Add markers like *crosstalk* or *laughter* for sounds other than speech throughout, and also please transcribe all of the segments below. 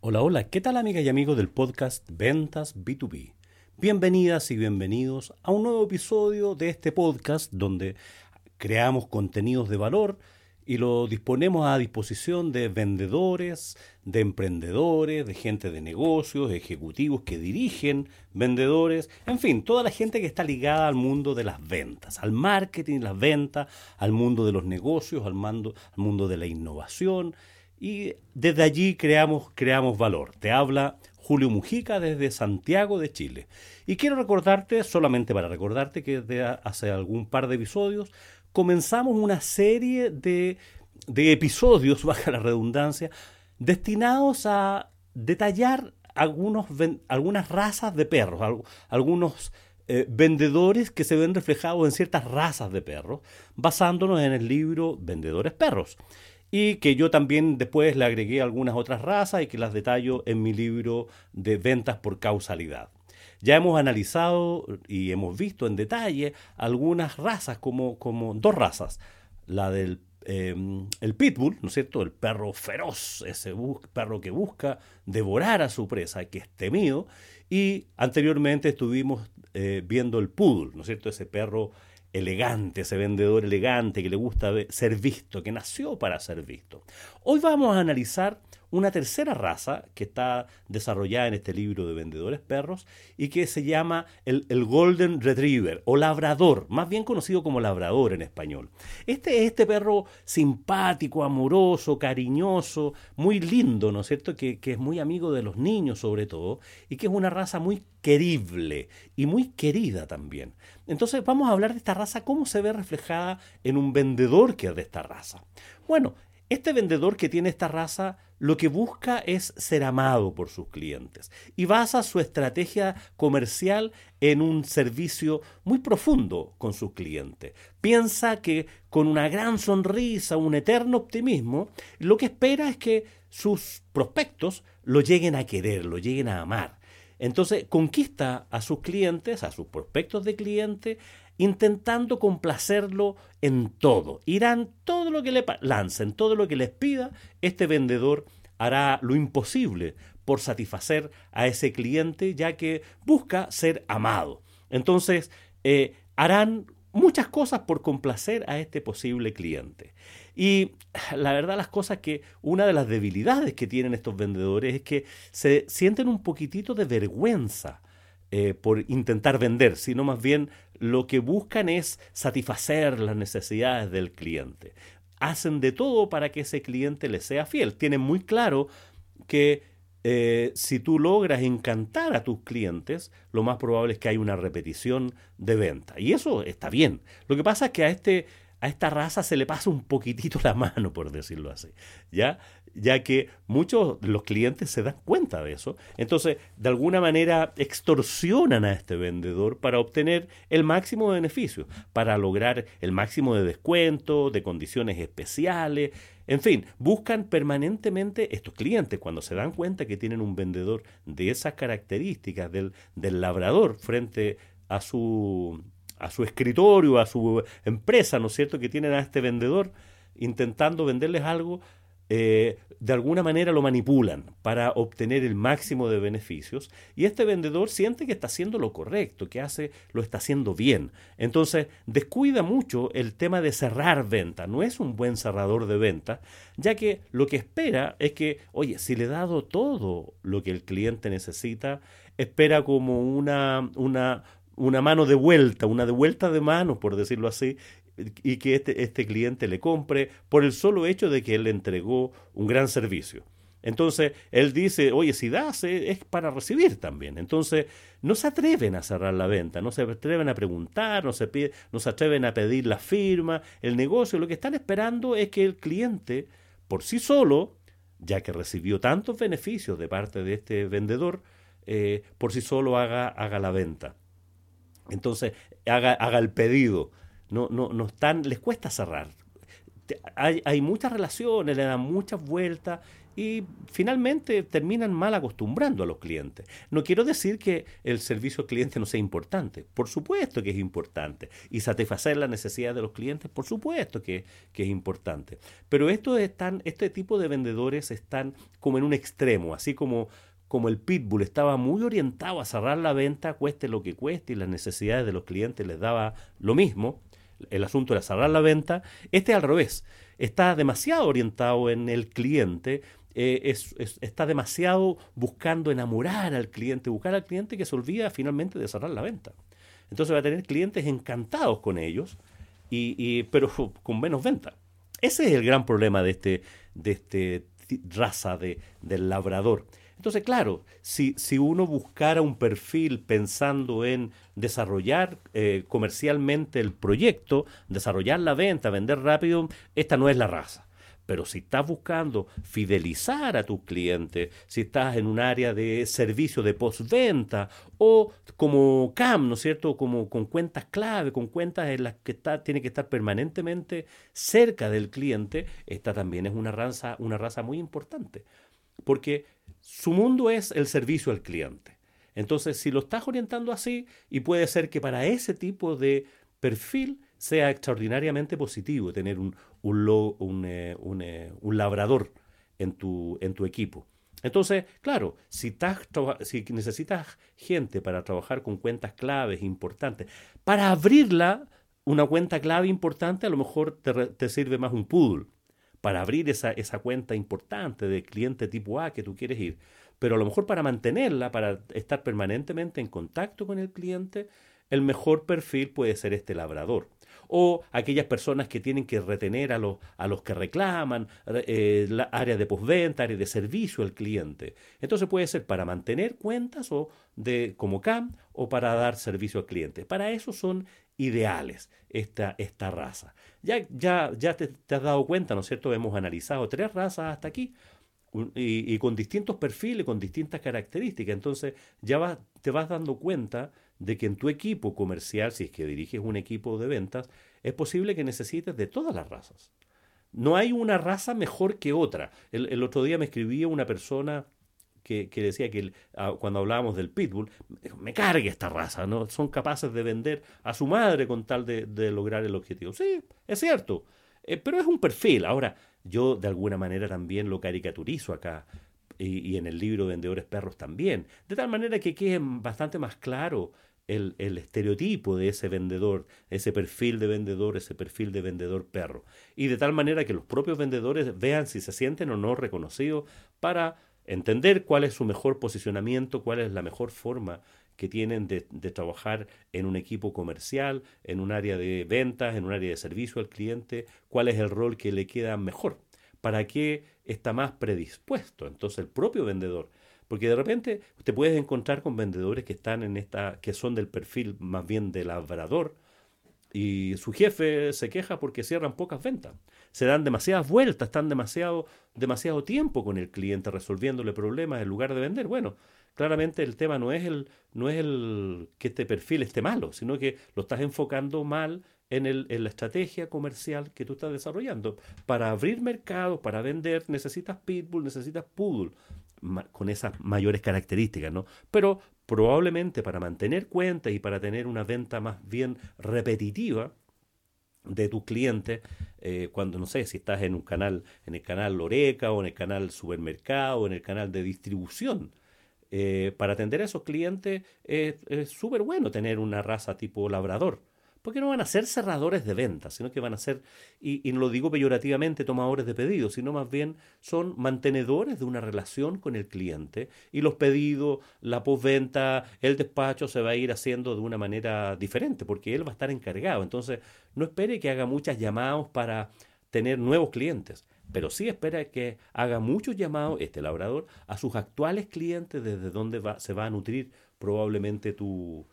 Hola, hola, ¿qué tal amigas y amigos del podcast Ventas B2B? Bienvenidas y bienvenidos a un nuevo episodio de este podcast donde creamos contenidos de valor y lo disponemos a disposición de vendedores, de emprendedores, de gente de negocios, ejecutivos que dirigen vendedores, en fin, toda la gente que está ligada al mundo de las ventas, al marketing, las ventas, al mundo de los negocios, al, mando, al mundo de la innovación y desde allí creamos, creamos valor. Te habla Julio Mujica desde Santiago de Chile. Y quiero recordarte, solamente para recordarte, que desde hace algún par de episodios comenzamos una serie de, de episodios, *laughs* baja la redundancia, destinados a detallar algunos, algunas razas de perros, al- algunos eh, vendedores que se ven reflejados en ciertas razas de perros, basándonos en el libro Vendedores Perros y que yo también después le agregué algunas otras razas y que las detallo en mi libro de ventas por causalidad. Ya hemos analizado y hemos visto en detalle algunas razas, como, como dos razas. La del eh, el pitbull, ¿no es cierto? El perro feroz, ese perro que busca devorar a su presa, que es temido. Y anteriormente estuvimos eh, viendo el poodle, ¿no es cierto? Ese perro elegante, ese vendedor elegante que le gusta ser visto, que nació para ser visto. Hoy vamos a analizar una tercera raza que está desarrollada en este libro de vendedores perros y que se llama el, el Golden Retriever o labrador, más bien conocido como labrador en español. Este es este perro simpático, amoroso, cariñoso, muy lindo, ¿no es cierto? Que, que es muy amigo de los niños sobre todo y que es una raza muy querible y muy querida también. Entonces vamos a hablar de esta raza, cómo se ve reflejada en un vendedor que es de esta raza. Bueno, este vendedor que tiene esta raza lo que busca es ser amado por sus clientes y basa su estrategia comercial en un servicio muy profundo con sus clientes. Piensa que con una gran sonrisa, un eterno optimismo, lo que espera es que sus prospectos lo lleguen a querer, lo lleguen a amar. Entonces conquista a sus clientes, a sus prospectos de cliente, intentando complacerlo en todo. Irán todo lo que le lancen, todo lo que les pida, este vendedor hará lo imposible por satisfacer a ese cliente, ya que busca ser amado. Entonces, eh, harán muchas cosas por complacer a este posible cliente. Y la verdad las cosas que una de las debilidades que tienen estos vendedores es que se sienten un poquitito de vergüenza eh, por intentar vender, sino más bien lo que buscan es satisfacer las necesidades del cliente. Hacen de todo para que ese cliente les sea fiel. Tienen muy claro que eh, si tú logras encantar a tus clientes, lo más probable es que hay una repetición de venta. Y eso está bien. Lo que pasa es que a este a esta raza se le pasa un poquitito la mano, por decirlo así, ¿ya? Ya que muchos de los clientes se dan cuenta de eso, entonces de alguna manera extorsionan a este vendedor para obtener el máximo de beneficios, para lograr el máximo de descuento, de condiciones especiales, en fin, buscan permanentemente estos clientes cuando se dan cuenta que tienen un vendedor de esas características del, del labrador frente a su a su escritorio, a su empresa, ¿no es cierto?, que tienen a este vendedor intentando venderles algo, eh, de alguna manera lo manipulan para obtener el máximo de beneficios y este vendedor siente que está haciendo lo correcto, que hace lo está haciendo bien. Entonces descuida mucho el tema de cerrar venta, no es un buen cerrador de venta, ya que lo que espera es que, oye, si le he dado todo lo que el cliente necesita, espera como una, una, una mano de vuelta, una de vuelta de mano, por decirlo así, y que este, este cliente le compre por el solo hecho de que él le entregó un gran servicio. Entonces, él dice, oye, si das, eh, es para recibir también. Entonces, no se atreven a cerrar la venta, no se atreven a preguntar, no se, pide, no se atreven a pedir la firma, el negocio. Lo que están esperando es que el cliente, por sí solo, ya que recibió tantos beneficios de parte de este vendedor, eh, por sí solo haga, haga la venta. Entonces, haga, haga el pedido. No, no, no están, les cuesta cerrar. hay, hay muchas relaciones, le dan muchas vueltas y finalmente terminan mal acostumbrando a los clientes. No quiero decir que el servicio al cliente no sea importante, por supuesto que es importante, y satisfacer las necesidades de los clientes, por supuesto que, es importante. Pero estos están, este tipo de vendedores están como en un extremo, así como como el pitbull estaba muy orientado a cerrar la venta, cueste lo que cueste, y las necesidades de los clientes les daba lo mismo, el asunto era cerrar la venta, este al revés, está demasiado orientado en el cliente eh, está demasiado buscando enamorar al cliente, buscar al cliente que se olvida finalmente de cerrar la venta. Entonces va a tener clientes encantados con ellos, y, pero *laughs* con menos venta. Ese es el gran problema de este, de este raza de, del labrador. Entonces, claro, si, si, uno buscara un perfil pensando en desarrollar eh, comercialmente el proyecto, desarrollar la venta, vender rápido, esta no es la raza. Pero si estás buscando fidelizar a tus clientes, si estás en un área de servicio de postventa o como CAM, ¿no es cierto? Como con cuentas clave, con cuentas en las que está, tiene que estar permanentemente cerca del cliente, esta también es una raza, una raza muy importante. Porque su mundo es el servicio al cliente. Entonces, si lo estás orientando así, y puede ser que para ese tipo de perfil sea extraordinariamente positivo tener un, un, eh, eh, un, labrador en tu, en tu equipo. Entonces, claro, si, necesitas gente para trabajar con cuentas claves importantes, para abrirla, una cuenta clave importante, a lo mejor te, sirve más un poodle para abrir esa, esa cuenta importante de cliente tipo A que tú quieres ir. Pero a lo mejor para mantenerla, para estar permanentemente en contacto con el cliente, el mejor perfil puede ser este labrador o aquellas personas que tienen que retener a los, a los que reclaman, eh, la área de postventa, área de servicio al cliente. Entonces puede ser para mantener cuentas o de como CAM o para dar servicio al cliente. Para eso son ideales esta, esta raza. Ya, ya, ya te, has dado cuenta, ¿no es cierto? Hemos analizado tres razas hasta aquí. Y, con distintos perfiles, con distintas características. Entonces ya te vas dando cuenta de que en tu equipo comercial, si es que diriges un equipo de ventas, es posible que necesites de todas las razas. No hay una raza mejor que otra. El, otro día me escribía una persona que, decía que ah, cuando hablábamos del pitbull, me cargue esta raza, ¿no? Son capaces de vender a su madre con tal de, lograr el objetivo. Sí, es cierto, eh, pero es un perfil. Ahora, yo de alguna manera también lo caricaturizo acá. Y, y, en el libro Vendedores Perros también, de tal manera que quede bastante más claro el, estereotipo de ese vendedor, ese perfil de vendedor, ese perfil de vendedor perro. Y de tal manera que los propios vendedores vean si se sienten o no reconocidos para entender cuál es su mejor posicionamiento, cuál es la mejor forma que tienen de, de, trabajar en un equipo comercial, en un área de ventas, en un área de servicio al cliente, cuál es el rol que le queda mejor, para qué está más predispuesto. Entonces el propio vendedor porque de repente te puedes encontrar con vendedores que están en esta, que son del perfil más bien del labrador, y su jefe se queja porque cierran pocas ventas. Se dan demasiadas vueltas, están demasiado, demasiado tiempo con el cliente resolviéndole problemas en lugar de vender. Bueno, claramente el tema no es el, no es el que este perfil esté malo, sino que lo estás enfocando mal en, el, en la estrategia comercial que tú estás desarrollando. Para abrir mercados, para vender, necesitas pitbull, necesitas poodle con esas mayores características, ¿no? Pero probablemente para mantener cuentas y para tener una venta más bien repetitiva de tus clientes, eh, cuando no sé si estás en un canal, en el canal Loreca o en el canal supermercado o en el canal de distribución, eh, para atender a esos clientes es súper bueno tener una raza tipo labrador porque no van a ser cerradores de ventas, sino que van a ser, y, no lo digo peyorativamente, tomadores de pedidos, sino más bien son mantenedores de una relación con el cliente y los pedidos, la postventa, el despacho se va a ir haciendo de una manera diferente, porque él va a estar encargado. Entonces, no espere que haga muchas llamadas para tener nuevos clientes, pero sí espera que haga muchos llamados, este labrador, a sus actuales clientes desde donde se va a nutrir probablemente tu,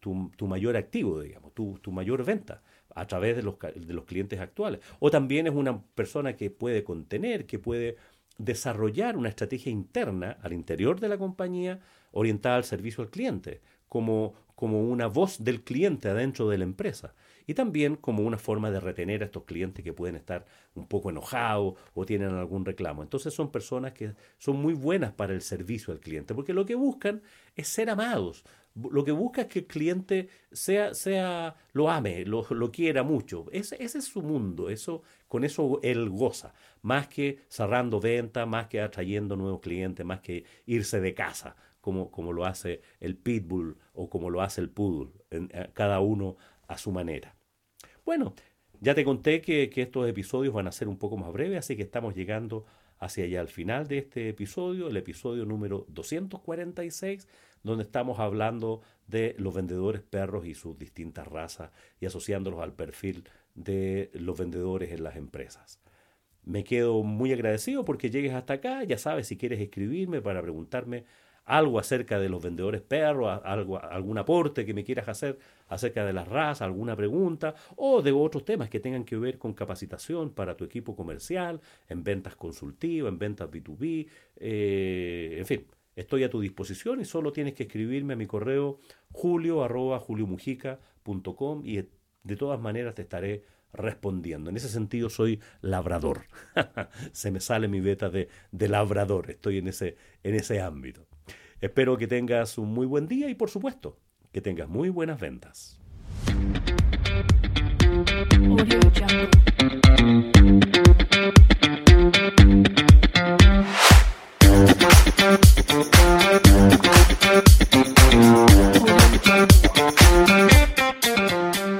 tu, mayor activo, digamos, tu, mayor venta a través de los, clientes actuales. O también es una persona que puede contener, que puede desarrollar una estrategia interna al interior de la compañía orientada al servicio al cliente, como, como una voz del cliente adentro de la empresa y también como una forma de retener a estos clientes que pueden estar un poco enojados o tienen algún reclamo. Entonces son personas que son muy buenas para el servicio al cliente, porque lo que buscan es ser amados. Lo que busca es que el cliente sea, sea lo ame, lo, quiera mucho. Ese, ese, es su mundo, eso, con eso él goza, más que cerrando ventas, más que atrayendo nuevos clientes, más que irse de casa, como, como lo hace el pitbull o como lo hace el poodle, en, cada uno a su manera. Bueno, ya te conté que, estos episodios van a ser un poco más breves, así que estamos llegando hacia allá al final de este episodio, el episodio número 246, donde estamos hablando de los vendedores perros y sus distintas razas y asociándolos al perfil de los vendedores en las empresas. Me quedo muy agradecido porque llegues hasta acá, ya sabes, si quieres escribirme para preguntarme algo acerca de los vendedores perros, algo, algún aporte que me quieras hacer acerca de las razas, alguna pregunta, o de otros temas que tengan que ver con capacitación para tu equipo comercial, en ventas consultivas, en ventas B2B, eh, en fin, estoy a tu disposición y solo tienes que escribirme a mi correo julio y de todas maneras te estaré respondiendo. En ese sentido soy labrador. *laughs* Se me sale mi beta de, de labrador. Estoy en ese, en ese ámbito. Espero que tengas un muy buen día y por supuesto que tengas muy buenas ventas.